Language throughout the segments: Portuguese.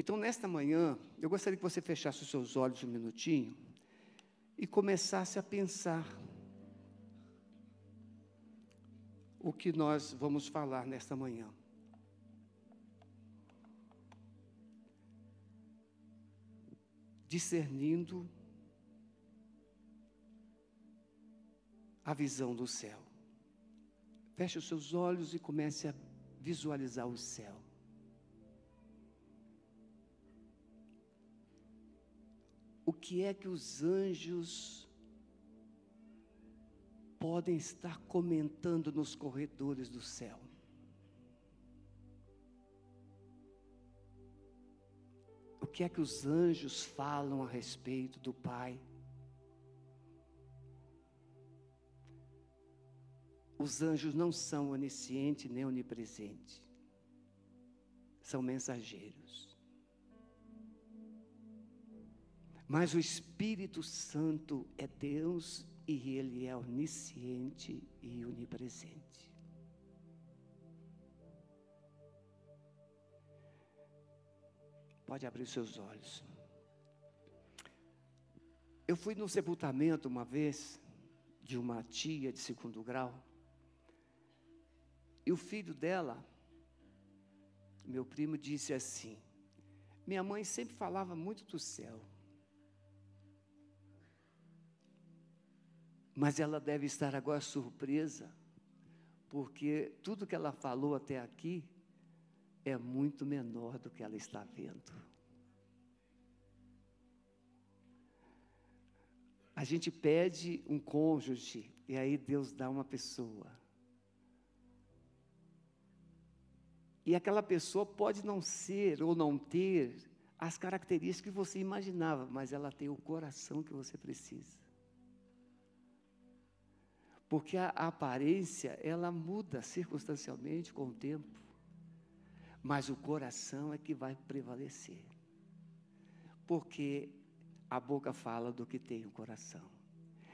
Então, nesta manhã, eu gostaria que você fechasse os seus olhos um minutinho e começasse a pensar o que nós vamos falar nesta manhã. Discernindo a visão do céu. Feche os seus olhos e comece a visualizar o céu. O que é que os anjos podem estar comentando nos corredores do céu? O que é que os anjos falam a respeito do Pai? Os anjos não são onisciente nem onipresente. São mensageiros. Mas o Espírito Santo é Deus e ele é onisciente e onipresente. Pode abrir seus olhos. Eu fui no sepultamento uma vez de uma tia de segundo grau. E o filho dela, meu primo, disse assim: Minha mãe sempre falava muito do céu. Mas ela deve estar agora surpresa, porque tudo que ela falou até aqui é muito menor do que ela está vendo. A gente pede um cônjuge e aí Deus dá uma pessoa. E aquela pessoa pode não ser ou não ter as características que você imaginava, mas ela tem o coração que você precisa. Porque a, aparência, ela muda circunstancialmente com o tempo, mas o coração é que vai prevalecer. Porque a boca fala do que tem o coração.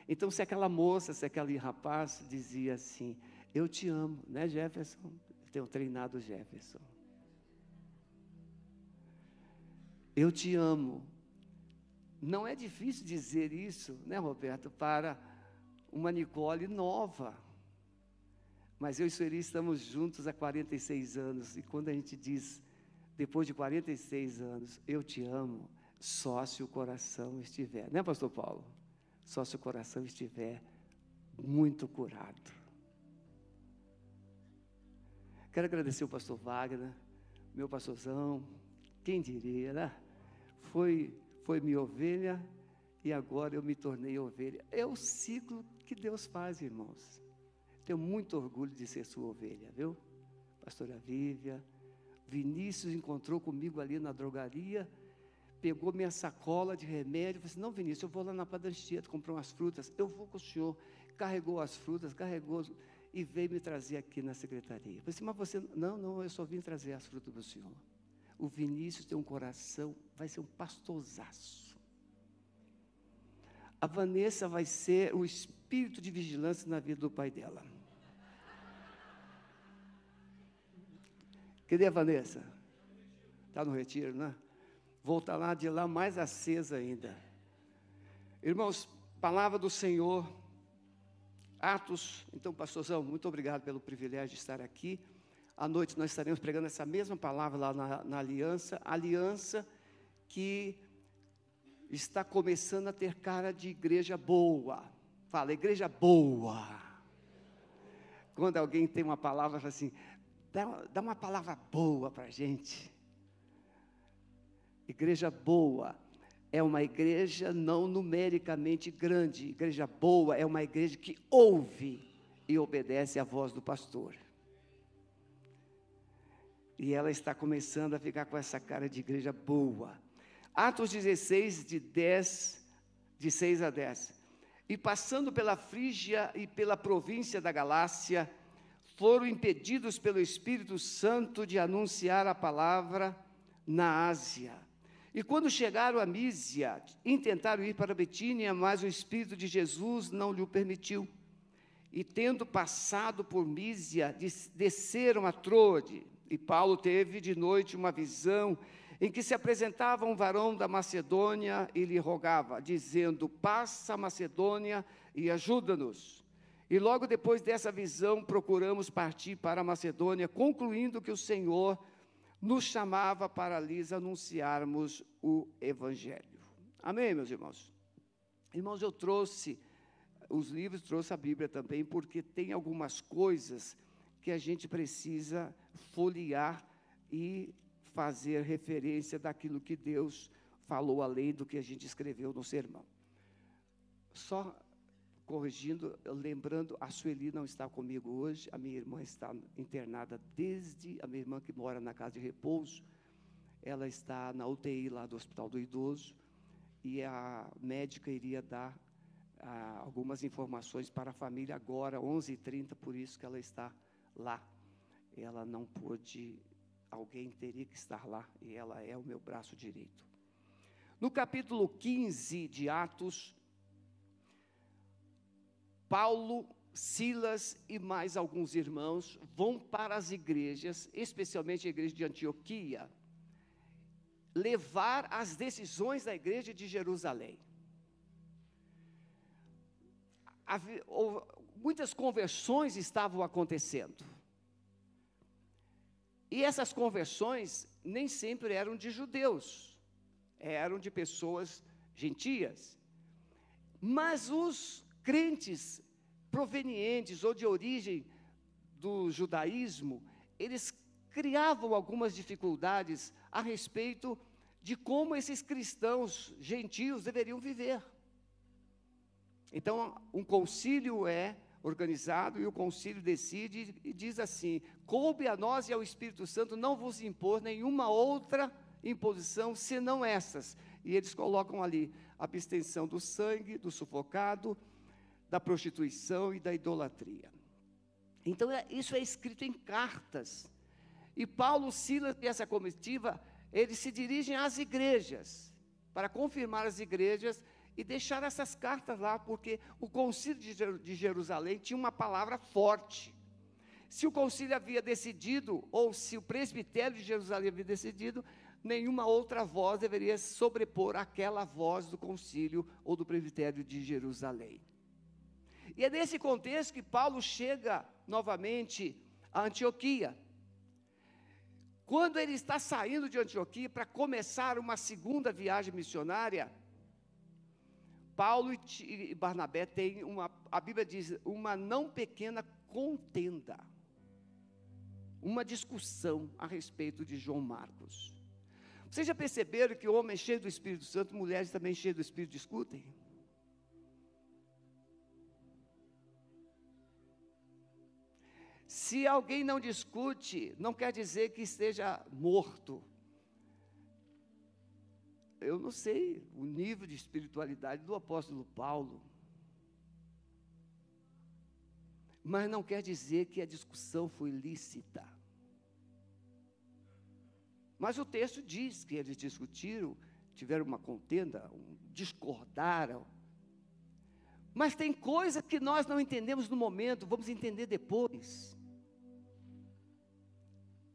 Então, se aquela moça, se aquele rapaz dizia assim: Eu te amo, né, Jefferson? tenho treinado Jefferson. Eu te amo. Não é difícil dizer isso, né, Roberto, para uma Nicole nova. Mas eu e Sueli estamos juntos há 46 anos, e quando a gente diz, depois de 46 anos, eu te amo, só se o coração estiver, né, Pastor Paulo? Só se o coração estiver muito curado. Quero agradecer o pastor Wagner, meu pastorzão, quem diria, né? Foi, foi minha ovelha e agora eu me tornei ovelha. É o ciclo que Deus faz, irmãos. Tenho muito orgulho de ser sua ovelha, viu? Pastora Vívia, Vinícius encontrou comigo ali na drogaria, pegou minha sacola de remédio, falou assim, não Vinícius, eu vou lá na padaria, comprar umas frutas, eu vou com o senhor. Carregou as frutas, carregou e veio me trazer aqui na secretaria. Eu falei assim, mas você, não, não, eu só vim trazer as frutas do Senhor. O Vinícius tem um coração, vai ser um pastorzaço. A Vanessa vai ser o espírito de vigilância na vida do pai dela. Cadê a Vanessa? Está no retiro, né? Volta lá de lá mais acesa ainda. Irmãos, palavra do Senhor Atos, então, pastorzão, muito obrigado pelo privilégio de estar aqui. À noite nós estaremos pregando essa mesma palavra lá na, na aliança, aliança que está começando a ter cara de igreja boa. Fala, igreja boa. Quando alguém tem uma palavra, fala assim, dá, dá uma palavra boa para a gente. Igreja boa é uma igreja não numericamente grande. Igreja boa é uma igreja que ouve e obedece à voz do pastor. E ela está começando a ficar com essa cara de igreja boa. Atos 16, de 10, de 6 a 10. E passando pela Frígia e pela província da Galácia, foram impedidos pelo Espírito Santo de anunciar a palavra na Ásia. E quando chegaram a Mísia, intentaram ir para Betínia, mas o Espírito de Jesus não lhe permitiu. E tendo passado por Mísia, desceram a Troade. E Paulo teve de noite uma visão em que se apresentava um varão da Macedônia e lhe rogava, dizendo: Passa Macedônia e ajuda-nos. E logo depois dessa visão, procuramos partir para a Macedônia, concluindo que o Senhor nos chamava para lhes anunciarmos o Evangelho. Amém, meus irmãos? Irmãos, eu trouxe os livros, trouxe a Bíblia também, porque tem algumas coisas que a gente precisa folhear e fazer referência daquilo que Deus falou além do que a gente escreveu no sermão. Só corrigindo, lembrando, a Sueli não está comigo hoje, a minha irmã está internada desde, a minha irmã que mora na casa de repouso, ela está na UTI lá do Hospital do Idoso, e a médica iria dar ah, algumas informações para a família agora, 11h30, por isso que ela está lá. Ela não pôde, alguém teria que estar lá, e ela é o meu braço direito. No capítulo 15 de Atos, Paulo, Silas e mais alguns irmãos vão para as igrejas, especialmente a igreja de Antioquia, levar as decisões da igreja de Jerusalém. Muitas conversões estavam acontecendo. E essas conversões nem sempre eram de judeus, eram de pessoas gentias. Mas os crentes provenientes ou de origem do judaísmo, eles criavam algumas dificuldades a respeito de como esses cristãos gentios deveriam viver. Então, um concílio é organizado e o concílio decide e diz assim: coube a nós e ao Espírito Santo não vos impor nenhuma outra imposição senão essas. E eles colocam ali abstenção do sangue, do sufocado, da prostituição e da idolatria. Então, é, isso é escrito em cartas. E Paulo, Silas e essa comitiva, eles se dirigem às igrejas, para confirmar as igrejas e deixar essas cartas lá, porque o concílio de Jerusalém tinha uma palavra forte. Se o concílio havia decidido, ou se o presbitério de Jerusalém havia decidido, nenhuma outra voz deveria sobrepor aquela voz do concílio ou do presbitério de Jerusalém. E é nesse contexto que Paulo chega novamente a Antioquia. Quando ele está saindo de Antioquia para começar uma segunda viagem missionária, Paulo e Barnabé têm uma, a Bíblia diz, uma não pequena contenda, uma discussão a respeito de João Marcos. Vocês já perceberam que homens cheios do Espírito Santo, mulheres também cheias do Espírito discutem? Se alguém não discute, não quer dizer que esteja morto. Eu não sei o nível de espiritualidade do apóstolo Paulo. Mas não quer dizer que a discussão foi lícita. Mas o texto diz que eles discutiram, tiveram uma contenda, um, discordaram. Mas tem coisa que nós não entendemos no momento, vamos entender depois.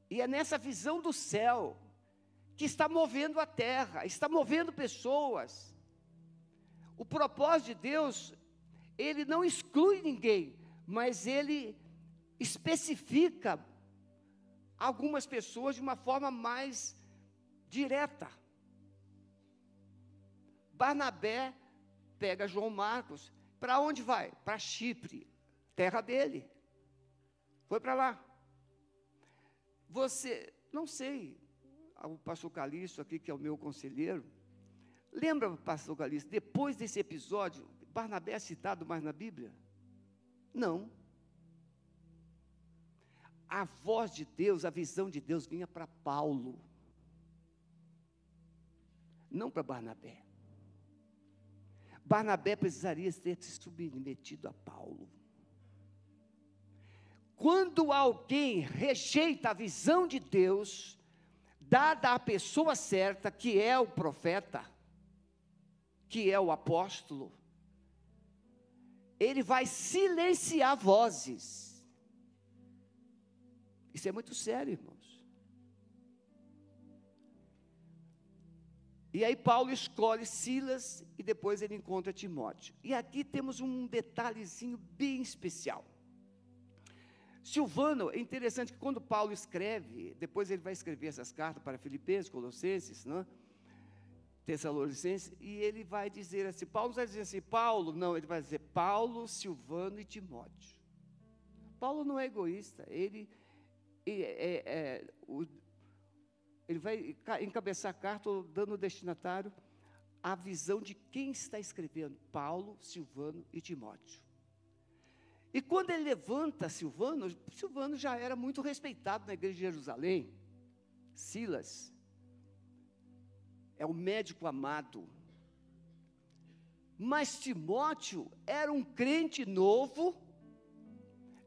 E é nessa visão do céu que está movendo a terra, está movendo pessoas. O propósito de Deus, ele não exclui ninguém, mas ele especifica algumas pessoas de uma forma mais direta. Barnabé pega João Marcos, para onde vai? Para Chipre, terra dele. Foi para lá. Você, não sei, o pastor Calixto aqui, que é o meu conselheiro, lembra, pastor Calixto, depois desse episódio, Barnabé é citado mais na Bíblia? Não. A voz de Deus, a visão de Deus vinha para Paulo, não para Barnabé. Barnabé precisaria ter se submetido a Paulo. Quando alguém rejeita a visão de Deus, dada à pessoa certa, que é o profeta, que é o apóstolo, ele vai silenciar vozes. Isso é muito sério, irmãos. E aí Paulo escolhe Silas e depois ele encontra Timóteo. E aqui temos um detalhezinho bem especial. Silvano, é interessante que quando Paulo escreve, depois ele vai escrever essas cartas para Filipenses, Colossenses, né? Tessalonicenses, e ele vai dizer assim, Paulo não vai dizer assim, Paulo, não, ele vai dizer Paulo, Silvano e Timóteo. Paulo não é egoísta, ele, ele, é, é, o, ele vai encabeçar a carta dando ao destinatário a visão de quem está escrevendo, Paulo, Silvano e Timóteo. E quando ele levanta Silvano, Silvano já era muito respeitado na igreja de Jerusalém. Silas é o médico amado. Mas Timóteo era um crente novo,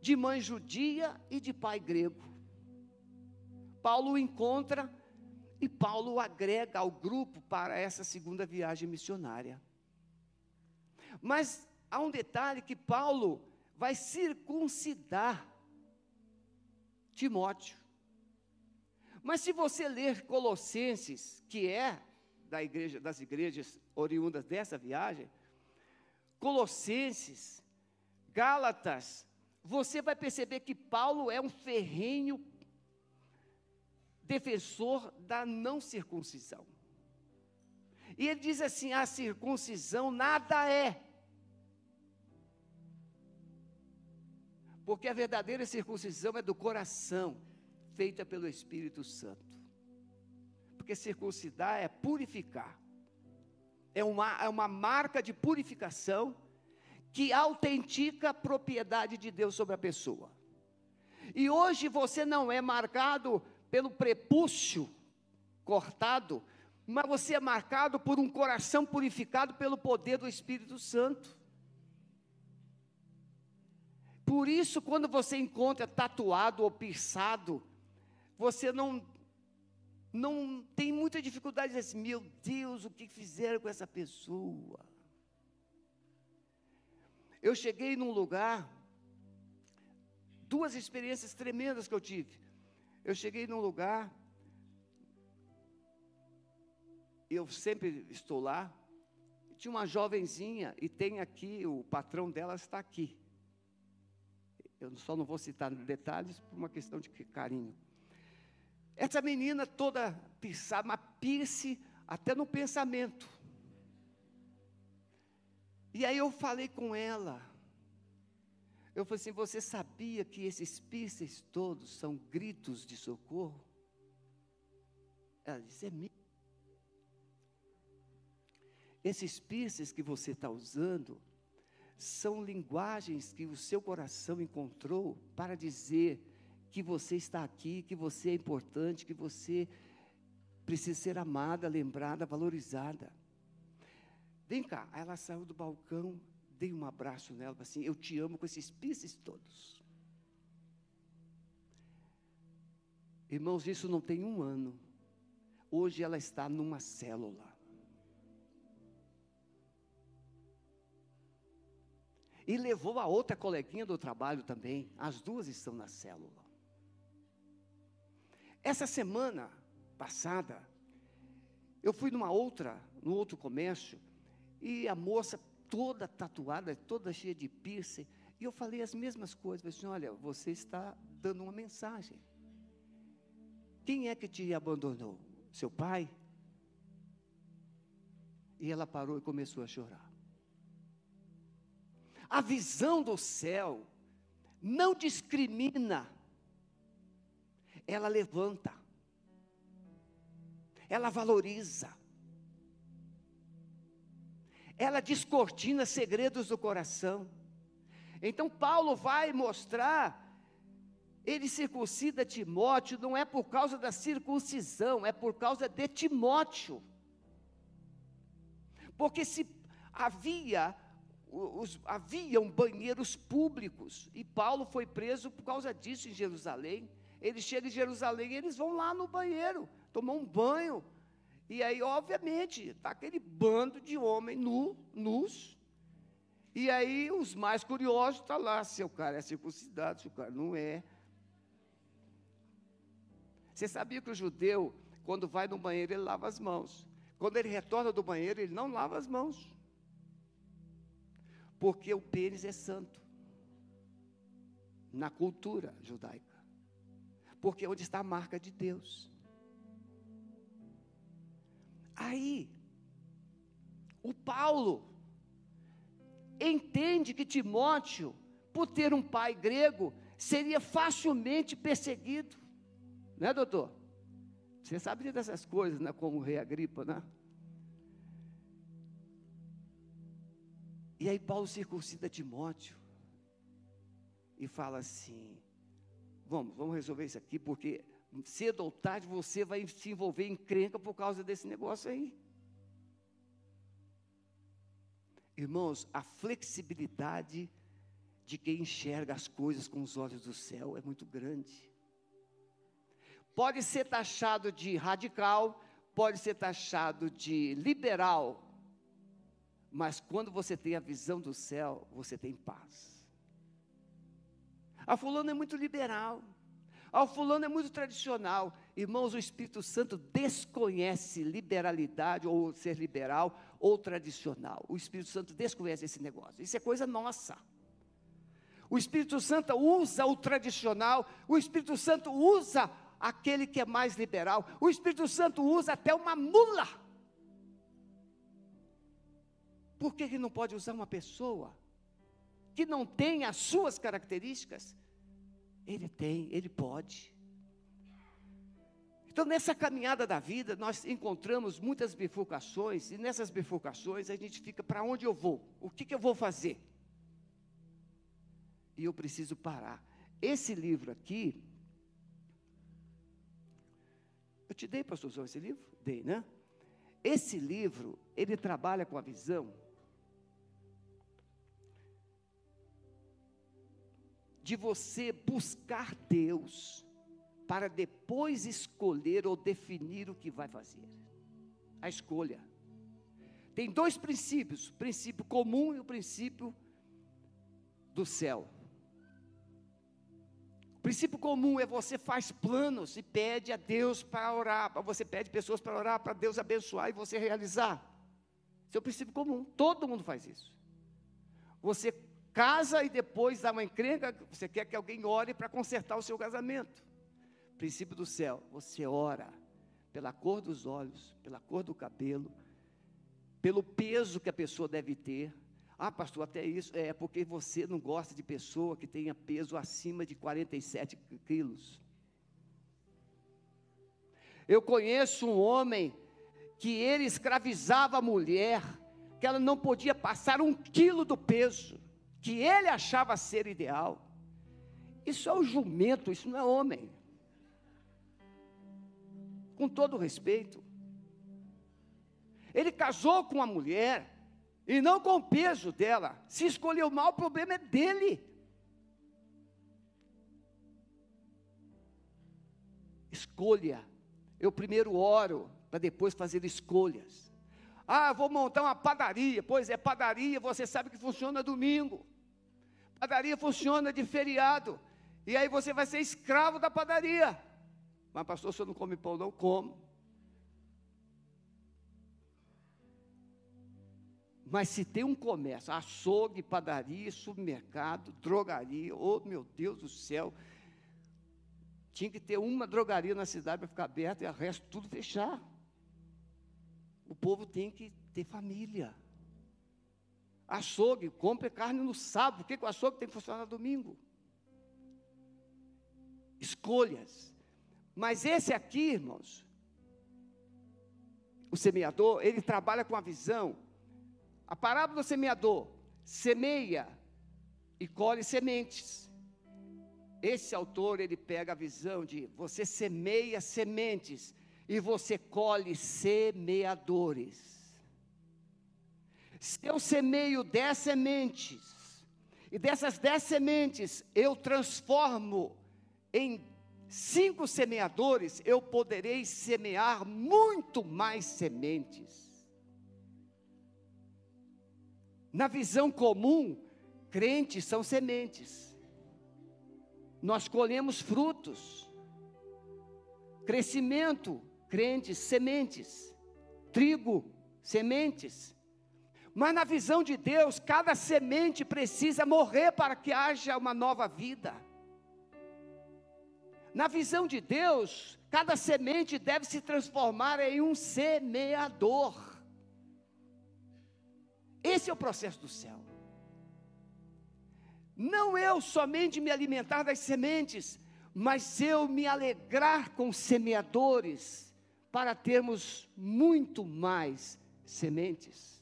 de mãe judia e de pai grego. Paulo o encontra e Paulo o agrega ao grupo para essa segunda viagem missionária. Mas há um detalhe que Paulo vai circuncidar Timóteo. Mas se você ler Colossenses, que é da igreja, das igrejas oriundas dessa viagem, Colossenses, Gálatas, você vai perceber que Paulo é um ferrenho defensor da não circuncisão. E ele diz assim: a circuncisão nada é. Porque a verdadeira circuncisão é do coração, feita pelo Espírito Santo. Porque circuncidar é purificar, é uma, é uma marca de purificação que autentica a propriedade de Deus sobre a pessoa. E hoje você não é marcado pelo prepúcio cortado, mas você é marcado por um coração purificado pelo poder do Espírito Santo. Por isso, quando você encontra tatuado ou pierçado, você não não tem muita dificuldade de dizer assim, meu Deus, o que fizeram com essa pessoa? Eu cheguei num lugar, duas experiências tremendas que eu tive. Eu cheguei num lugar, eu sempre estou lá, tinha uma jovenzinha, e tem aqui, o patrão dela está aqui. Eu só não vou citar detalhes por uma questão de carinho. Essa menina toda pisada, mas pierce até no pensamento. E aí eu falei com ela. Eu falei assim: Você sabia que esses piercings todos são gritos de socorro? Ela disse: É mesmo. Esses piercings que você está usando são linguagens que o seu coração encontrou para dizer que você está aqui, que você é importante, que você precisa ser amada, lembrada, valorizada. Vem cá, Aí ela saiu do balcão, dei um abraço nela, assim, eu te amo com esses pisces todos. Irmãos, isso não tem um ano. Hoje ela está numa célula. E levou a outra coleguinha do trabalho também. As duas estão na célula. Essa semana passada, eu fui numa outra, no outro comércio, e a moça toda tatuada, toda cheia de piercing, e eu falei as mesmas coisas. Falei assim, olha, você está dando uma mensagem. Quem é que te abandonou? Seu pai? E ela parou e começou a chorar. A visão do céu não discrimina, ela levanta, ela valoriza, ela descortina segredos do coração. Então, Paulo vai mostrar, ele circuncida Timóteo, não é por causa da circuncisão, é por causa de Timóteo. Porque se havia os, haviam banheiros públicos, e Paulo foi preso por causa disso em Jerusalém. Ele chega em Jerusalém e eles vão lá no banheiro, tomar um banho. E aí, obviamente, está aquele bando de homens nu, nus. E aí, os mais curiosos estão tá lá, se o cara é circuncidado, se o cara não é. Você sabia que o judeu, quando vai no banheiro, ele lava as mãos. quando ele retorna do banheiro, ele não lava as mãos. Porque o pênis é santo. Na cultura judaica. Porque é onde está a marca de Deus. Aí, o Paulo entende que Timóteo, por ter um pai grego, seria facilmente perseguido. Né, doutor? Você sabe dessas coisas, né, como o rei Agripa, né? E aí Paulo circuncida Timóteo e fala assim: vamos, vamos resolver isso aqui, porque cedo ou tarde você vai se envolver em crenca por causa desse negócio aí. Irmãos, a flexibilidade de quem enxerga as coisas com os olhos do céu é muito grande. Pode ser taxado de radical, pode ser taxado de liberal, mas quando você tem a visão do céu, você tem paz. A fulano é muito liberal. Ah, fulano é muito tradicional. Irmãos, o Espírito Santo desconhece liberalidade, ou ser liberal, ou tradicional. O Espírito Santo desconhece esse negócio. Isso é coisa nossa. O Espírito Santo usa o tradicional, o Espírito Santo usa aquele que é mais liberal, o Espírito Santo usa até uma mula por que ele não pode usar uma pessoa que não tem as suas características? Ele tem, ele pode. Então, nessa caminhada da vida, nós encontramos muitas bifurcações, e nessas bifurcações a gente fica: para onde eu vou? O que, que eu vou fazer? E eu preciso parar. Esse livro aqui, eu te dei, pastor, esse livro? Dei, né? Esse livro, ele trabalha com a visão de você buscar Deus para depois escolher ou definir o que vai fazer. A escolha. Tem dois princípios: o princípio comum e o princípio do céu. O princípio comum é você faz planos e pede a Deus para orar, você pede pessoas para orar, para Deus abençoar e você realizar. Esse é o princípio comum, todo mundo faz isso. Você casa e depois dá uma encrenca, você quer que alguém ore para consertar o seu casamento. Princípio do céu, você ora pela cor dos olhos, pela cor do cabelo, pelo peso que a pessoa deve ter. Ah, pastor, até isso é porque você não gosta de pessoa que tenha peso acima de 47 quilos. Eu conheço um homem que ele escravizava a mulher, que ela não podia passar um quilo do peso que ele achava ser ideal. Isso é o jumento, isso não é homem. Com todo respeito. Ele casou com uma mulher e não com o peso dela. Se escolheu mal, o problema é dele. Escolha. Eu primeiro oro para depois fazer escolhas. Ah, vou montar uma padaria. Pois é, padaria, você sabe que funciona domingo padaria funciona de feriado. E aí você vai ser escravo da padaria. Mas, pastor, se eu não come pão, não como. Mas se tem um comércio, açougue, padaria, supermercado, drogaria, oh meu Deus do céu, tinha que ter uma drogaria na cidade para ficar aberta e o resto tudo fechar. O povo tem que ter família. Açougue, compre carne no sábado. Por que, que o açougue tem que funcionar domingo? Escolhas. Mas esse aqui, irmãos, o semeador, ele trabalha com a visão. A parábola do semeador semeia e colhe sementes. Esse autor, ele pega a visão de você semeia sementes e você colhe semeadores. Se eu semeio dez sementes, e dessas dez sementes eu transformo em cinco semeadores, eu poderei semear muito mais sementes. Na visão comum, crentes são sementes. Nós colhemos frutos. Crescimento, crentes, sementes. trigo, sementes. Mas na visão de Deus, cada semente precisa morrer para que haja uma nova vida. Na visão de Deus, cada semente deve se transformar em um semeador. Esse é o processo do céu. Não eu somente me alimentar das sementes, mas eu me alegrar com semeadores, para termos muito mais sementes.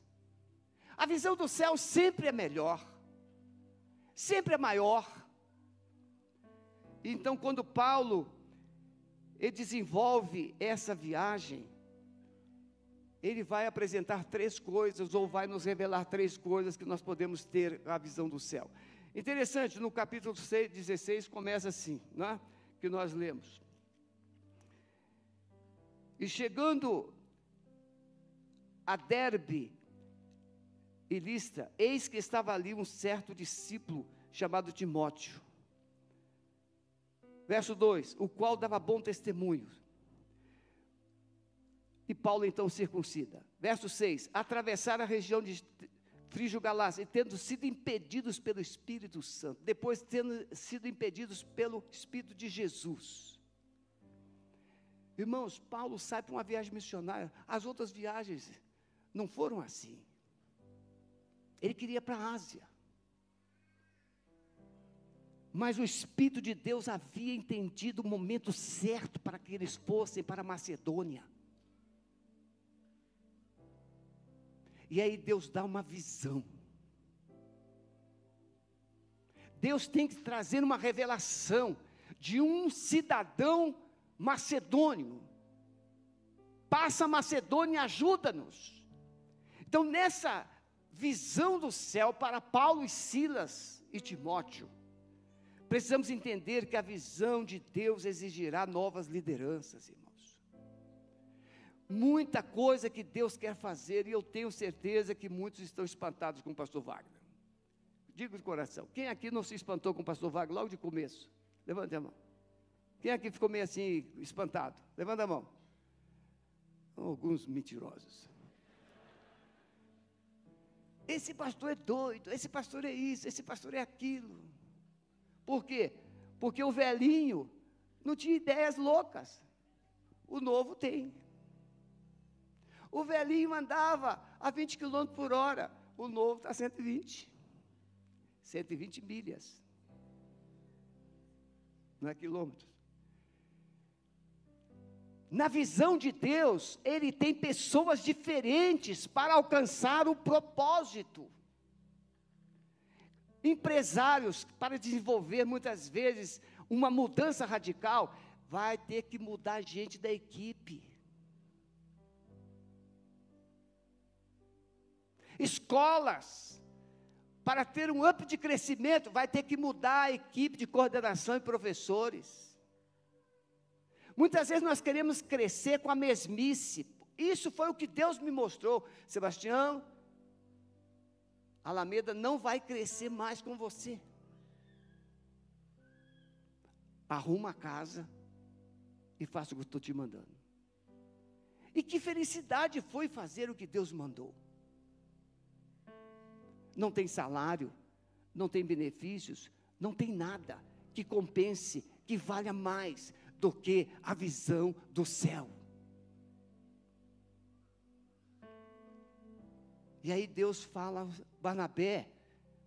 A visão do céu sempre é melhor, sempre é maior. Então, quando Paulo ele desenvolve essa viagem, ele vai apresentar três coisas, ou vai nos revelar três coisas que nós podemos ter a visão do céu. Interessante, no capítulo 6, 16 começa assim, né, que nós lemos. E chegando a Derbe e Lista, eis que estava ali um certo discípulo chamado Timóteo. Verso 2: O qual dava bom testemunho. E Paulo então circuncida. Verso 6: Atravessar a região de Frígio Galácia, e tendo sido impedidos pelo Espírito Santo, depois tendo sido impedidos pelo Espírito de Jesus. Irmãos, Paulo sai para uma viagem missionária, as outras viagens não foram assim. Ele queria para a Ásia. Mas o Espírito de Deus havia entendido o momento certo para que eles fossem para a Macedônia. E aí Deus dá uma visão. Deus tem que trazer uma revelação de um cidadão macedônio. Passa a Macedônia e ajuda-nos. Então, nessa visão do céu para Paulo e Silas e Timóteo, precisamos entender que a visão de Deus exigirá novas lideranças, irmão muita coisa que Deus quer fazer, e eu tenho certeza que muitos estão espantados com o pastor Wagner. Digo de coração, quem aqui não se espantou com o pastor Wagner logo de começo? Levante a mão. Quem aqui ficou meio assim, espantado? Levanta a mão. Alguns mentirosos. Esse pastor é doido, esse pastor é isso, esse pastor é aquilo. Por quê? Porque o velhinho não tinha ideias loucas. O novo tem. O velhinho andava a 20 km por hora, o novo está 120. 120 milhas. Não é quilômetros. Na visão de Deus, Ele tem pessoas diferentes para alcançar o propósito. Empresários, para desenvolver muitas vezes uma mudança radical, vai ter que mudar gente da equipe. escolas, para ter um up de crescimento, vai ter que mudar a equipe de coordenação e professores. Muitas vezes nós queremos crescer com a mesmice. Isso foi o que Deus me mostrou. Sebastião, Alameda não vai crescer mais com você. Arruma a casa e faça o que estou te mandando. E que felicidade foi fazer o que Deus mandou não tem salário, não tem benefícios, não tem nada que compense, que valha mais do que a visão do céu. E aí Deus fala, Barnabé,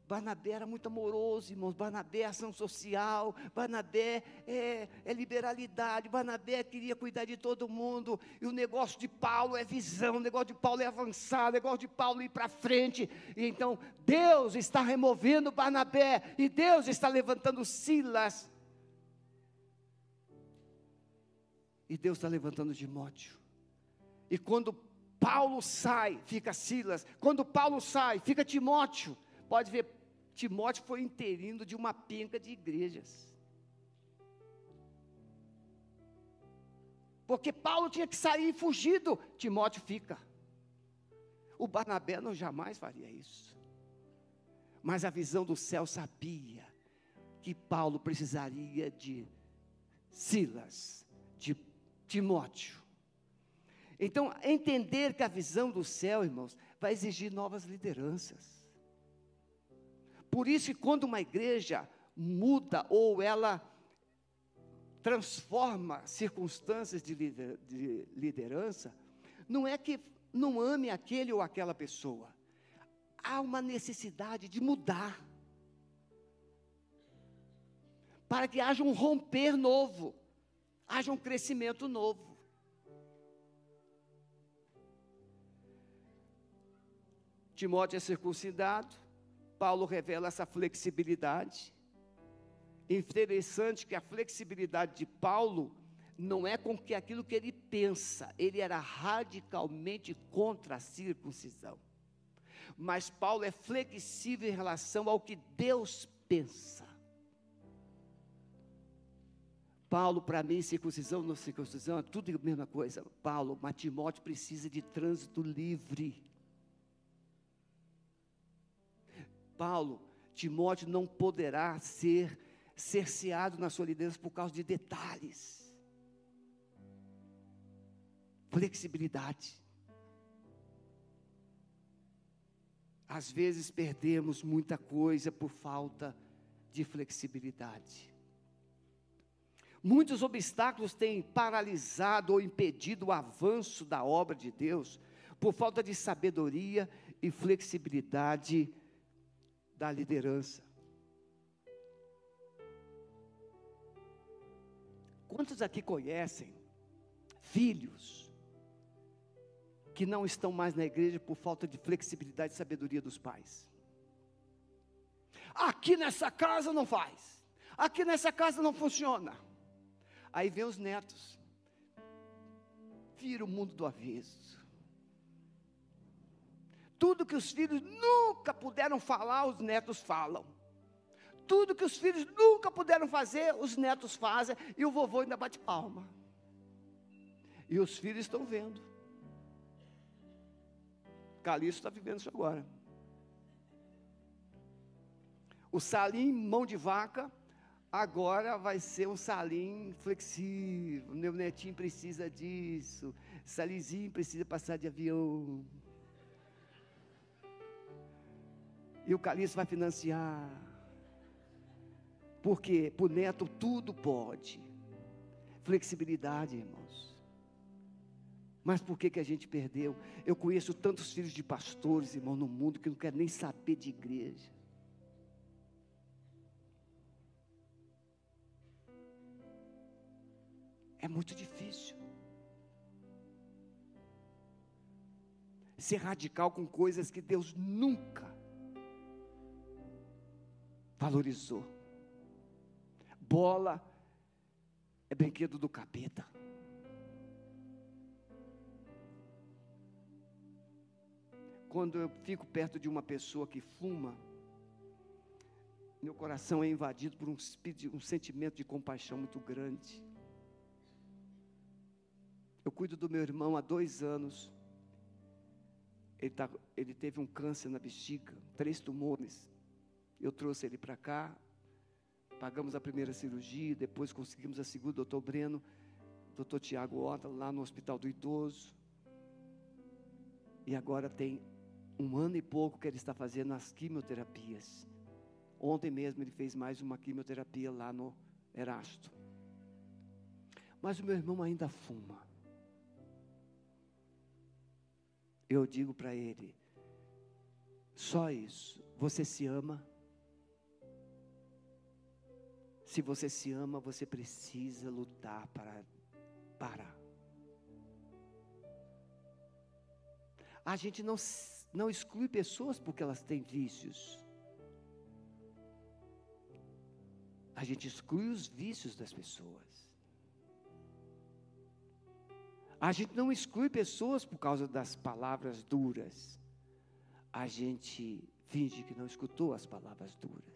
Barnabé era muito amoroso, irmãos. Barnabé é ação social, Barnabé é, é, liberalidade, Barnabé queria cuidar de todo mundo. E o negócio de Paulo é visão, o negócio de Paulo é avançar, o negócio de Paulo é ir para frente. E então Deus está removendo Barnabé, e Deus está levantando Silas. E Deus está levantando Timóteo. E quando Paulo sai, fica Silas. Quando Paulo sai, fica Timóteo. Pode ver, Timóteo foi interino de uma penca de igrejas. Porque Paulo tinha que sair fugido, Timóteo fica. O Barnabé não jamais faria isso. Mas a visão do céu sabia que Paulo precisaria de Silas, de Timóteo. Então, entender que a visão do céu, irmãos, vai exigir novas lideranças. Por isso que quando uma igreja muda ou ela transforma circunstâncias de liderança, não é que não ame aquele ou aquela pessoa. Há uma necessidade de mudar. Para que haja um romper novo, haja um crescimento novo. Timóteo é circuncidado, Paulo revela essa flexibilidade. Interessante que a flexibilidade de Paulo não é com que aquilo que ele pensa, ele era radicalmente contra a circuncisão. Mas Paulo é flexível em relação ao que Deus pensa. Paulo, para mim, circuncisão não circuncisão, é tudo a mesma coisa. Paulo, mas Timóteo precisa de trânsito livre. Paulo, Timóteo não poderá ser cerceado na sua liderança por causa de detalhes. Flexibilidade. Às vezes perdemos muita coisa por falta de flexibilidade. Muitos obstáculos têm paralisado ou impedido o avanço da obra de Deus por falta de sabedoria e flexibilidade da liderança. Quantos aqui conhecem filhos que não estão mais na igreja por falta de flexibilidade e sabedoria dos pais? Aqui nessa casa não faz, aqui nessa casa não funciona. Aí vem os netos, vira o mundo do avesso. Tudo que os filhos nunca puderam falar, os netos falam. Tudo que os filhos nunca puderam fazer, os netos fazem, e o vovô ainda bate palma. E os filhos estão vendo. Calixto está vivendo isso agora. O salim mão de vaca, agora vai ser um salim flexível. Meu netinho precisa disso. Salizinho precisa passar de avião. E o Calixto vai financiar. Porque para o neto tudo pode. Flexibilidade, irmãos. Mas por que, que a gente perdeu? Eu conheço tantos filhos de pastores, irmão, no mundo que não querem nem saber de igreja. É muito difícil. Ser radical com coisas que Deus nunca valorizou. Bola é brinquedo do capeta. Quando eu fico perto de uma pessoa que fuma, meu coração é invadido por um, um sentimento de compaixão muito grande. Eu cuido do meu irmão há dois anos. Ele, tá, ele teve um câncer na bexiga, três tumores. Eu trouxe ele para cá, pagamos a primeira cirurgia, depois conseguimos a segunda, doutor Breno, doutor Tiago Horta, lá no Hospital do Idoso. E agora tem um ano e pouco que ele está fazendo as quimioterapias. Ontem mesmo ele fez mais uma quimioterapia lá no Erasto. Mas o meu irmão ainda fuma. Eu digo para ele: só isso. Você se ama? Se você se ama, você precisa lutar para parar. A gente não, não exclui pessoas porque elas têm vícios. A gente exclui os vícios das pessoas. A gente não exclui pessoas por causa das palavras duras. A gente finge que não escutou as palavras duras.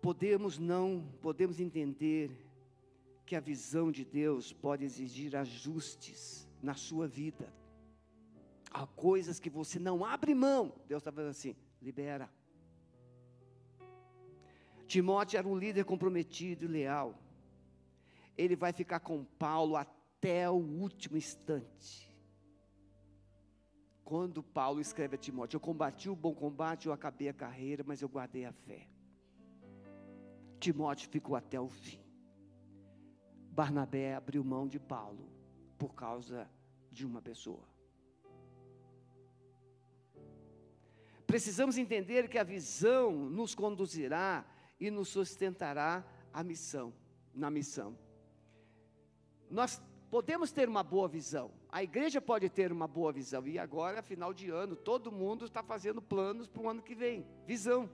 podemos não, podemos entender que a visão de Deus pode exigir ajustes na sua vida. Há coisas que você não abre mão. Deus está falando assim: libera. Timóteo era um líder comprometido e leal. ele vai ficar com Paulo até o último instante. Quando Paulo escreve a Timóteo: Eu combati o bom combate, eu acabei a carreira, mas eu guardei a fé. Timóteo ficou até o fim. Barnabé abriu mão de Paulo por causa de uma pessoa. Precisamos entender que a visão nos conduzirá e nos sustentará a missão, na missão. Nós podemos ter uma boa visão, a igreja pode ter uma boa visão, e agora, final de ano, todo mundo está fazendo planos para o ano que vem visão,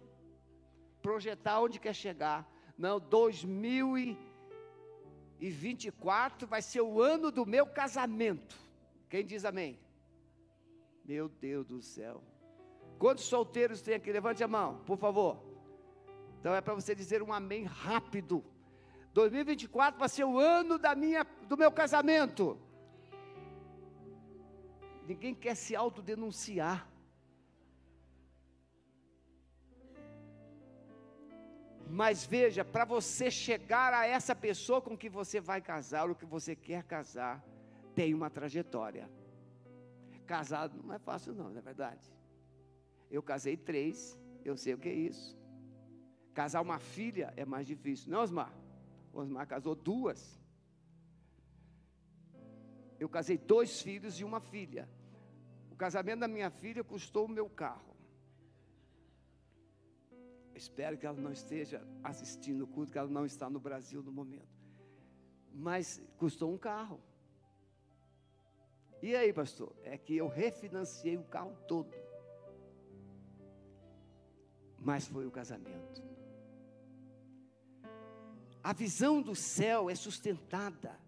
projetar onde quer chegar. Não, 2024 vai ser o ano do meu casamento. Quem diz amém? Meu Deus do céu. Quantos solteiros tem aqui? Levante a mão, por favor. Então é para você dizer um amém rápido. 2024 vai ser o ano da minha, do meu casamento. Ninguém quer se autodenunciar. Mas veja, para você chegar a essa pessoa com que você vai casar, ou que você quer casar, tem uma trajetória. Casado não é fácil, não, não é verdade? Eu casei três, eu sei o que é isso. Casar uma filha é mais difícil, não, Osmar? Osmar casou duas. Eu casei dois filhos e uma filha. O casamento da minha filha custou o meu carro. Espero que ela não esteja assistindo o culto, que ela não está no Brasil no momento. Mas custou um carro. E aí, pastor? É que eu refinanciei o carro todo mas foi o casamento. A visão do céu é sustentada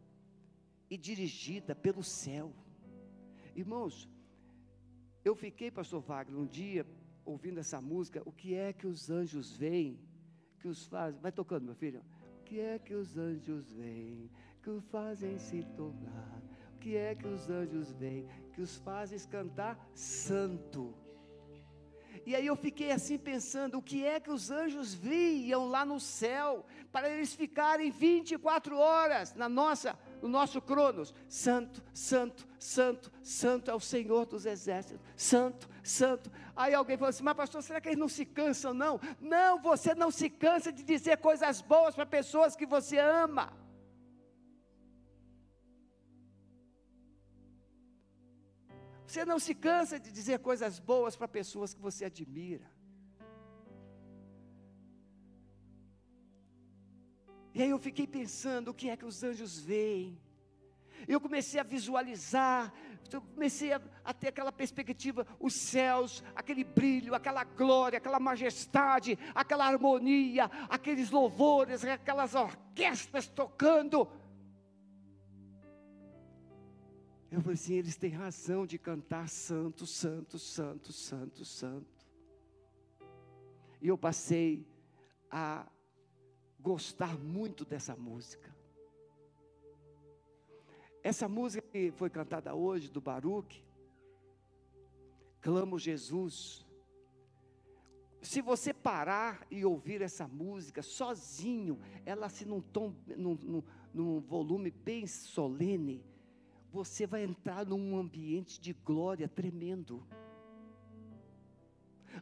e dirigida pelo céu. Irmãos, eu fiquei, pastor Wagner, um dia ouvindo essa música, o que é que os anjos veem, que os fazem, vai tocando, meu filho, o que é que os anjos veem, que os fazem se tornar, o que é que os anjos veem, que os fazem cantar santo, e aí eu fiquei assim pensando: o que é que os anjos viam lá no céu, para eles ficarem 24 horas na nossa, no nosso Cronos? Santo, Santo, Santo, Santo é o Senhor dos exércitos. Santo, Santo. Aí alguém falou assim: mas pastor, será que eles não se cansam? Não, não, você não se cansa de dizer coisas boas para pessoas que você ama. Você não se cansa de dizer coisas boas para pessoas que você admira. E aí eu fiquei pensando o que é que os anjos veem. Eu comecei a visualizar, eu comecei a, a, ter aquela perspectiva, os céus, aquele brilho, aquela glória, aquela majestade, aquela harmonia, aqueles louvores, aquelas orquestras tocando. Eu falei assim: eles têm razão de cantar santo, santo, santo, santo, santo. E eu passei a gostar muito dessa música. Essa música que foi cantada hoje, do Baruch, Clamo Jesus. Se você parar e ouvir essa música sozinho, ela assim num tom, num, num, num volume bem solene, você vai entrar num ambiente de glória tremendo.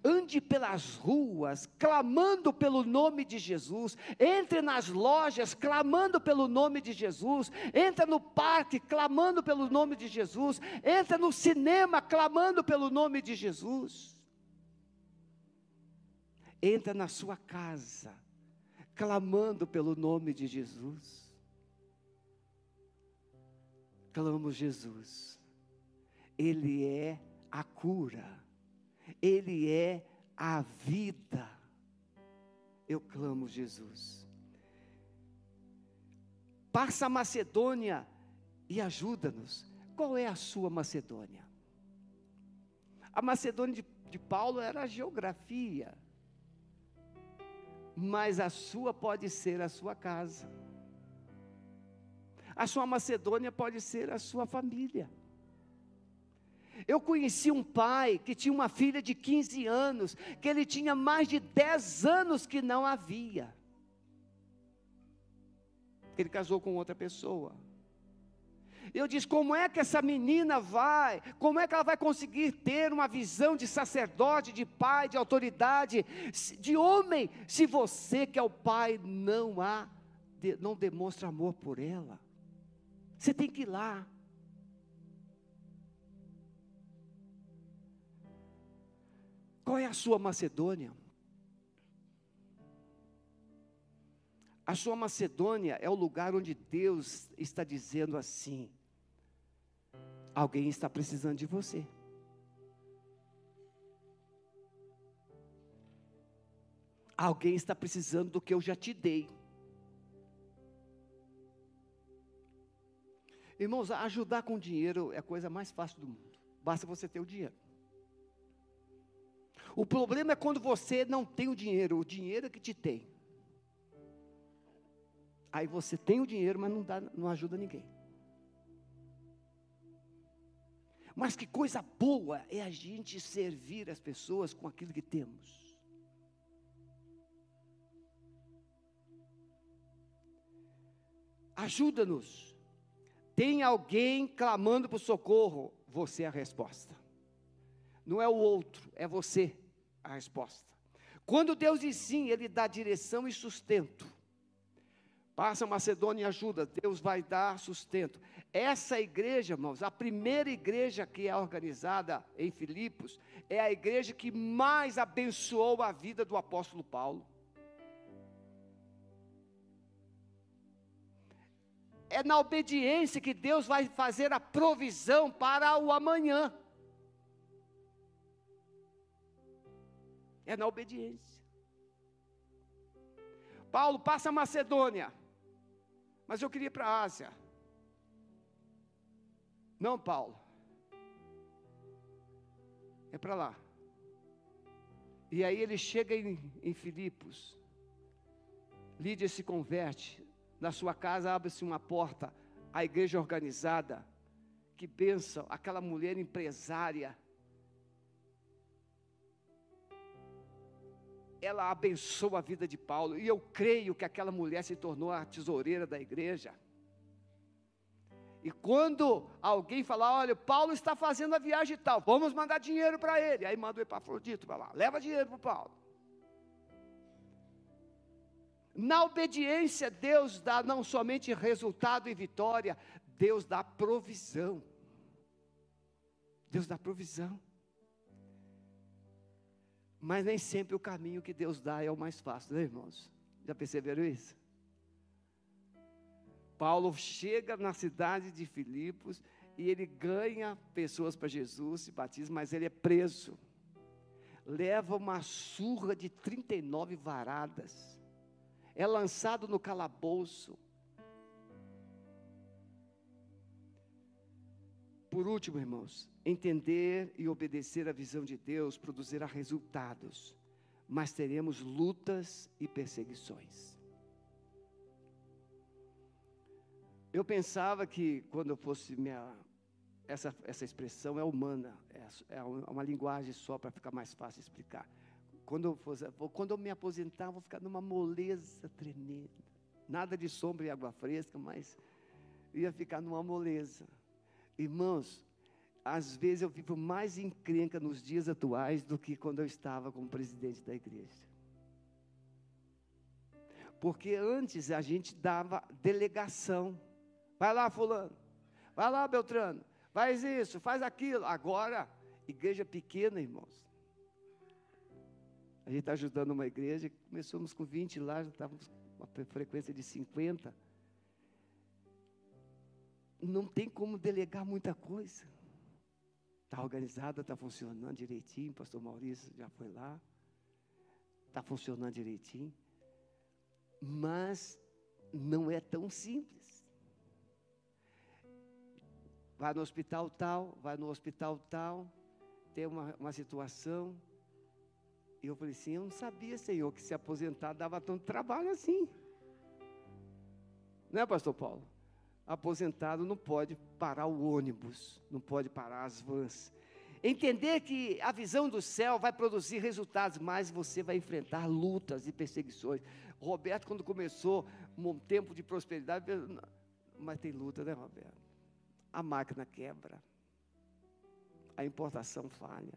Ande pelas ruas clamando pelo nome de Jesus, entre nas lojas clamando pelo nome de Jesus, entra no parque clamando pelo nome de Jesus, entra no cinema clamando pelo nome de Jesus. Entra na sua casa clamando pelo nome de Jesus clamo Jesus. Ele é a cura, Ele é a vida. Eu clamo Jesus. Passa a Macedônia e ajuda-nos. Qual é a sua Macedônia? A Macedônia de, de Paulo era a geografia, mas a sua pode ser a sua casa. A sua Macedônia pode ser a sua família. Eu conheci um pai que tinha uma filha de 15 anos, que ele tinha mais de 10 anos que não havia. Ele casou com outra pessoa. Eu disse: como é que essa menina vai? Como é que ela vai conseguir ter uma visão de sacerdote, de pai, de autoridade, de homem, se você que é o pai não há, não demonstra amor por ela? Você tem que ir lá. Qual é a sua Macedônia? A sua Macedônia é o lugar onde Deus está dizendo assim: alguém está precisando de você. Alguém está precisando do que eu já te dei. Irmãos, ajudar com dinheiro é a coisa mais fácil do mundo. Basta você ter o dinheiro. O problema é quando você não tem o dinheiro, o dinheiro é que te tem. Aí você tem o dinheiro, mas não, dá, não ajuda ninguém. Mas que coisa boa é a gente servir as pessoas com aquilo que temos. Ajuda-nos. Tem alguém clamando por socorro, você é a resposta. Não é o outro, é você a resposta. Quando Deus diz sim, Ele dá direção e sustento. Passa Macedônia e ajuda, Deus vai dar sustento. Essa igreja, irmãos, a primeira igreja que é organizada em Filipos, é a igreja que mais abençoou a vida do apóstolo Paulo. É na obediência que Deus vai fazer a provisão para o amanhã. É na obediência. Paulo passa a Macedônia. Mas eu queria ir para a Ásia. Não, Paulo. É para lá. E aí ele chega em, em Filipos. Lídia se converte. Na sua casa abre-se uma porta. A igreja organizada. Que benção. Aquela mulher empresária ela abençoa a vida de Paulo. E eu creio que aquela mulher se tornou a tesoureira da igreja. E quando alguém fala, olha, Paulo está fazendo a viagem tal, vamos mandar dinheiro para ele. Aí manda o Epafrodito para lá, leva dinheiro para Paulo. Na obediência, Deus dá não somente resultado e vitória, Deus dá provisão. Deus dá provisão. Mas nem sempre o caminho que Deus dá é o mais fácil, né, irmãos? Já perceberam isso? Paulo chega na cidade de Filipos e ele ganha pessoas para Jesus, se batiza, mas ele é preso. Leva uma surra de 39 varadas. É lançado no calabouço. Por último, irmãos, entender e obedecer a visão de Deus produzirá resultados, mas teremos lutas e perseguições. Eu pensava que quando eu fosse minha, essa, essa expressão é humana, é, é uma linguagem só para ficar mais fácil explicar. Quando eu, fosse, quando eu me aposentar, vou ficar numa moleza tremenda. Nada de sombra e água fresca, mas ia ficar numa moleza. Irmãos, às vezes eu vivo mais encrenca nos dias atuais do que quando eu estava como presidente da igreja. Porque antes a gente dava delegação. Vai lá, fulano. Vai lá, Beltrano. Faz isso, faz aquilo. Agora, igreja pequena, irmãos. A gente está ajudando uma igreja, começamos com 20 lá, já estávamos com uma frequência de 50 não tem como delegar muita coisa. Está organizada, está funcionando direitinho. Pastor Maurício já foi lá. Está funcionando direitinho. Mas não é tão simples. Vai no hospital tal, vai no hospital tal, tem uma, uma situação. Eu falei assim: eu não sabia, Senhor, que se aposentar dava tanto trabalho assim. Não é, Pastor Paulo? aposentado não pode parar o ônibus, não pode parar as vans. Entender que a visão do céu vai produzir resultados, mas você vai enfrentar lutas e perseguições. Roberto, quando começou um tempo de prosperidade, mas tem luta, né, Roberto? A máquina quebra, a importação falha,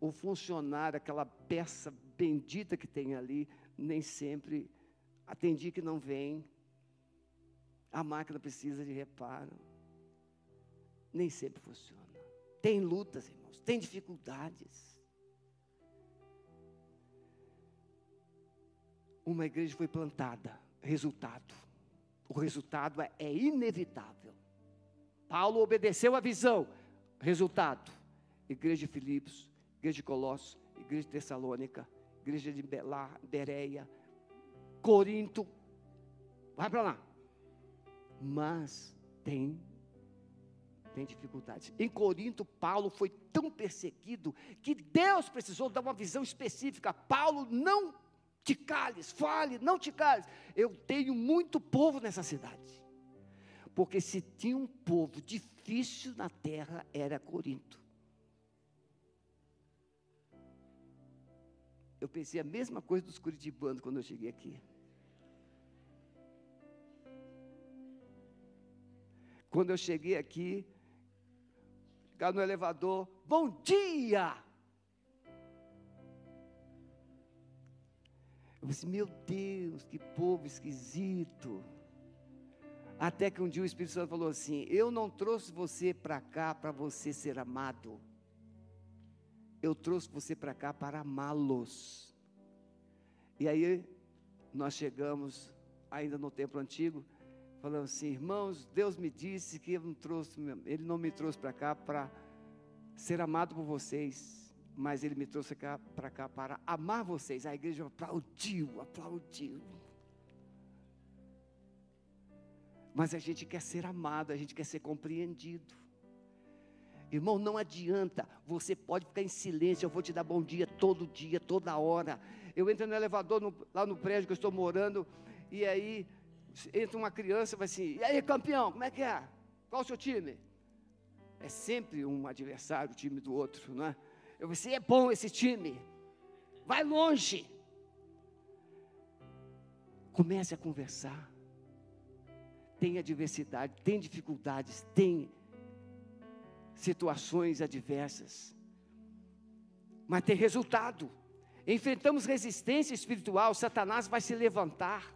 o funcionário, aquela peça bendita que tem ali, nem sempre atendi que não vem, a máquina precisa de reparo, nem sempre funciona. Tem lutas, irmãos, tem dificuldades. Uma igreja foi plantada, resultado. O resultado é, é inevitável. Paulo obedeceu a visão, resultado. Igreja de Filipos, igreja de Colossos, igreja de Tessalônica, igreja de Belá, Bereia, Corinto. Vai para lá. Mas tem tem dificuldades. Em Corinto, Paulo foi tão perseguido que Deus precisou dar uma visão específica. Paulo, não te cales, fale, não te cales. Eu tenho muito povo nessa cidade. Porque se tinha um povo difícil na terra, era Corinto. Eu pensei a mesma coisa dos curitibanos quando eu cheguei aqui. Quando eu cheguei aqui, ficar no elevador, bom dia! Eu disse, meu Deus, que povo esquisito. Até que um dia o Espírito Santo falou assim: Eu não trouxe você para cá para você ser amado. Eu trouxe você para cá para amá-los. E aí nós chegamos ainda no templo antigo falando assim, irmãos, Deus me disse que não trouxe, Ele não me trouxe para cá para ser amado por vocês, mas Ele me trouxe para cá para amar vocês. A igreja aplaudiu, aplaudiu. Mas a gente quer ser amado, a gente quer ser compreendido. Irmão, não adianta, você pode ficar em silêncio, eu vou te dar bom dia todo dia, toda hora. Eu entro no elevador no, lá no prédio que eu estou morando, e aí entra uma criança e vai assim, e aí campeão, como é que é? Qual o seu time? É sempre um adversário, o time do outro, não é? Eu vou assim, é bom esse time, vai longe. Comece a conversar. Tem adversidade, tem dificuldades, tem situações adversas, mas tem resultado. Enfrentamos resistência espiritual, Satanás vai se levantar.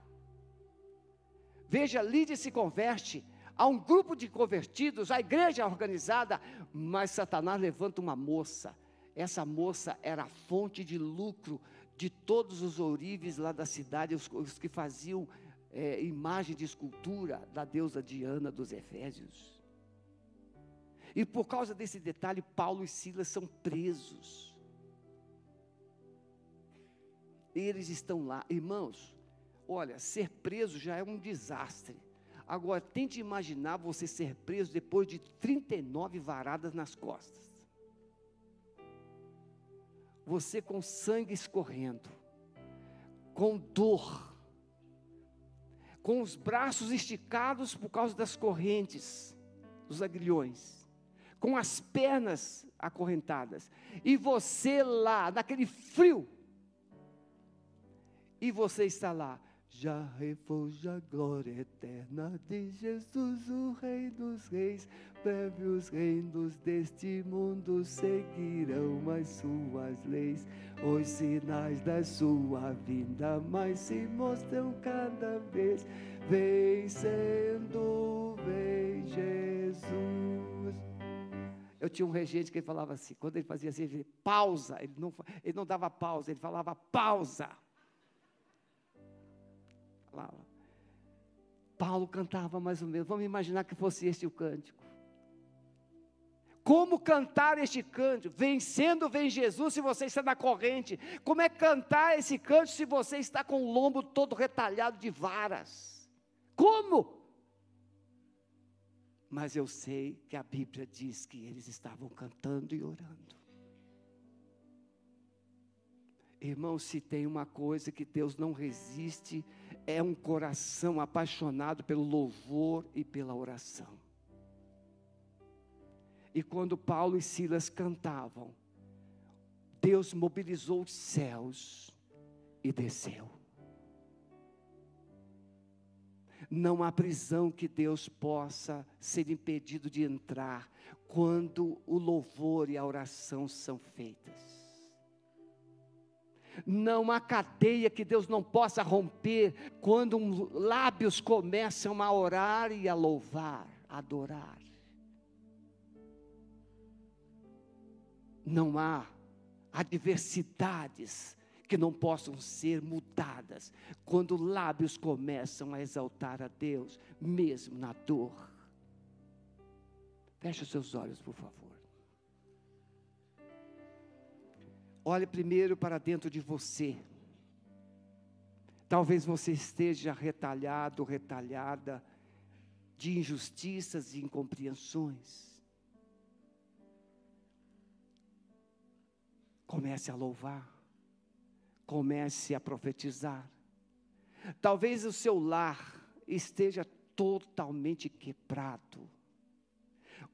Veja, Lídia se converte, há um grupo de convertidos, a igreja é organizada, mas Satanás levanta uma moça. Essa moça era a fonte de lucro de todos os ourives lá da cidade, os, os que faziam é, imagem de escultura da deusa Diana dos Efésios. E por causa desse detalhe, Paulo e Silas são presos. Eles estão lá, irmãos. Olha, ser preso já é um desastre. Agora, tente imaginar você ser preso depois de 39 varadas nas costas. Você com sangue escorrendo, com dor, com os braços esticados por causa das correntes, dos agrilhões, com as pernas acorrentadas, e você lá, naquele frio, e você está lá, já refouja a glória eterna de Jesus, o Rei dos Reis. Breve os reinos deste mundo seguirão as suas leis. Os sinais da sua vinda mais se mostram cada vez. Vencendo, vem Jesus. Eu tinha um regente que ele falava assim, quando ele fazia assim, ele pausa, ele não, ele não dava pausa, ele falava pausa falava. Paulo cantava mais ou menos. Vamos imaginar que fosse este o cântico. Como cantar este cântico? Vencendo vem Jesus se você está na corrente. Como é cantar esse cântico se você está com o lombo todo retalhado de varas? Como? Mas eu sei que a Bíblia diz que eles estavam cantando e orando. Irmão, se tem uma coisa que Deus não resiste, é um coração apaixonado pelo louvor e pela oração. E quando Paulo e Silas cantavam, Deus mobilizou os céus e desceu. Não há prisão que Deus possa ser impedido de entrar quando o louvor e a oração são feitas. Não há cadeia que Deus não possa romper quando lábios começam a orar e a louvar, a adorar. Não há adversidades que não possam ser mudadas quando lábios começam a exaltar a Deus, mesmo na dor. Feche os seus olhos, por favor. Olhe primeiro para dentro de você. Talvez você esteja retalhado, retalhada de injustiças e incompreensões. Comece a louvar, comece a profetizar. Talvez o seu lar esteja totalmente quebrado.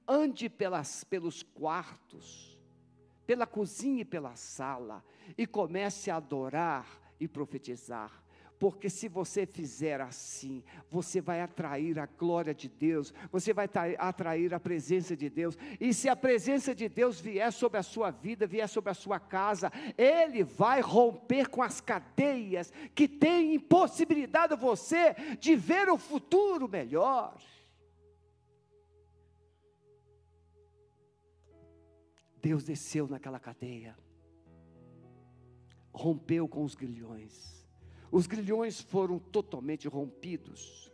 Ande pelas, pelos quartos, pela cozinha e pela sala, e comece a adorar e profetizar porque se você fizer assim, você vai atrair a glória de Deus, você vai atrair a presença de Deus, e se a presença de Deus vier sobre a sua vida, vier sobre a sua casa, Ele vai romper com as cadeias que têm impossibilitado você de ver o futuro melhor. Deus desceu naquela cadeia, rompeu com os grilhões os grilhões foram totalmente rompidos.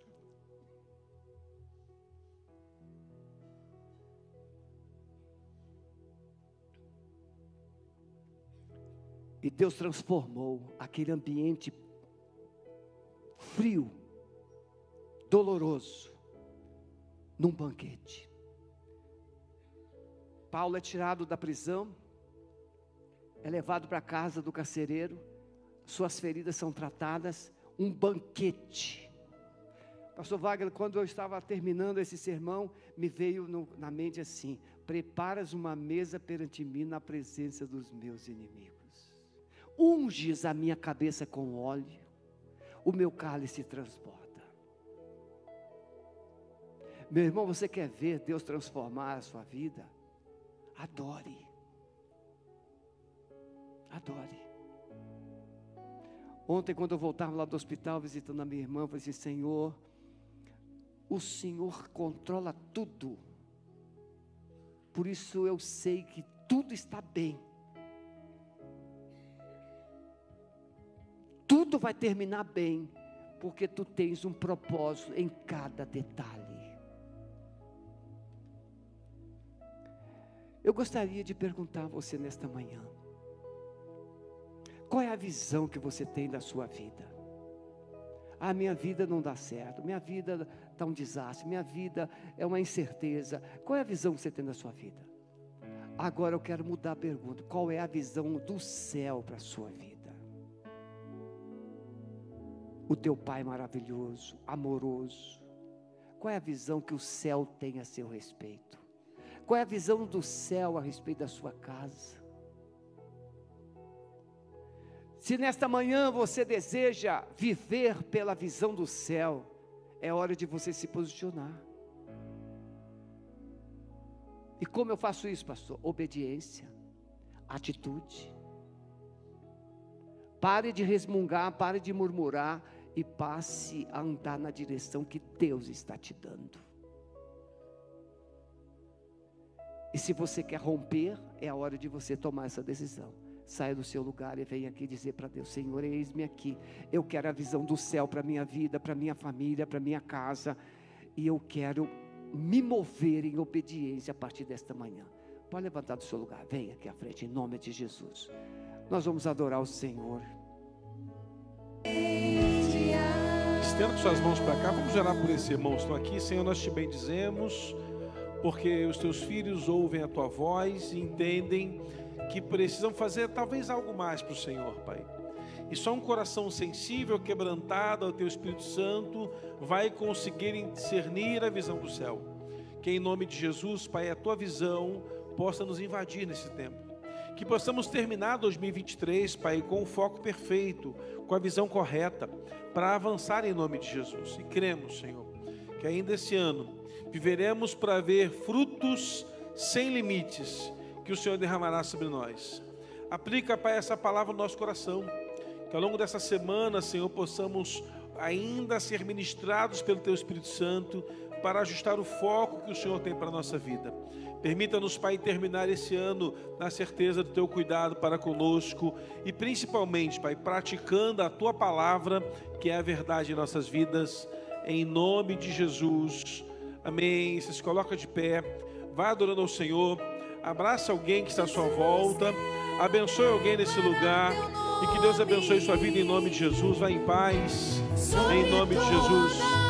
E Deus transformou aquele ambiente frio, doloroso, num banquete. Paulo é tirado da prisão, é levado para a casa do carcereiro suas feridas são tratadas, um banquete. Pastor Wagner, quando eu estava terminando esse sermão, me veio no, na mente assim: preparas uma mesa perante mim na presença dos meus inimigos, unges a minha cabeça com óleo, o meu cálice transborda. Meu irmão, você quer ver Deus transformar a sua vida? Adore. Adore. Ontem, quando eu voltava lá do hospital visitando a minha irmã, eu falei assim: Senhor, o Senhor controla tudo. Por isso eu sei que tudo está bem. Tudo vai terminar bem, porque tu tens um propósito em cada detalhe. Eu gostaria de perguntar a você nesta manhã. Qual é a visão que você tem da sua vida? Ah, minha vida não dá certo, minha vida está um desastre, minha vida é uma incerteza. Qual é a visão que você tem da sua vida? Agora eu quero mudar a pergunta: qual é a visão do céu para a sua vida? O teu Pai maravilhoso, amoroso. Qual é a visão que o céu tem a seu respeito? Qual é a visão do céu a respeito da sua casa? Se nesta manhã você deseja viver pela visão do céu, é hora de você se posicionar. E como eu faço isso, pastor? Obediência, atitude. Pare de resmungar, pare de murmurar e passe a andar na direção que Deus está te dando. E se você quer romper, é a hora de você tomar essa decisão saia do seu lugar e venha aqui dizer para Deus: Senhor, eis-me aqui. Eu quero a visão do céu para minha vida, para minha família, para minha casa, e eu quero me mover em obediência a partir desta manhã. Pode levantar do seu lugar, venha aqui à frente, em nome de Jesus. Nós vamos adorar o Senhor. Estendo suas mãos para cá, vamos orar por esse irmão. Estou aqui, Senhor, nós te bendizemos, porque os teus filhos ouvem a tua voz e entendem que precisam fazer talvez algo mais para o Senhor, Pai. E só um coração sensível, quebrantado ao Teu Espírito Santo, vai conseguir discernir a visão do céu. Que em nome de Jesus, Pai, a tua visão possa nos invadir nesse tempo. Que possamos terminar 2023, Pai, com o foco perfeito, com a visão correta, para avançar em nome de Jesus. E cremos, Senhor, que ainda esse ano viveremos para ver frutos sem limites que o Senhor derramará sobre nós. Aplica, Pai, essa palavra no nosso coração. Que ao longo dessa semana, Senhor, possamos ainda ser ministrados pelo Teu Espírito Santo para ajustar o foco que o Senhor tem para a nossa vida. Permita-nos, Pai, terminar esse ano na certeza do Teu cuidado para conosco e principalmente, Pai, praticando a Tua palavra, que é a verdade em nossas vidas, em nome de Jesus. Amém. Você se coloca de pé, vai adorando ao Senhor, abraça alguém que está à sua volta, abençoe alguém nesse lugar e que Deus abençoe sua vida em nome de Jesus. Vá em paz, em nome de Jesus.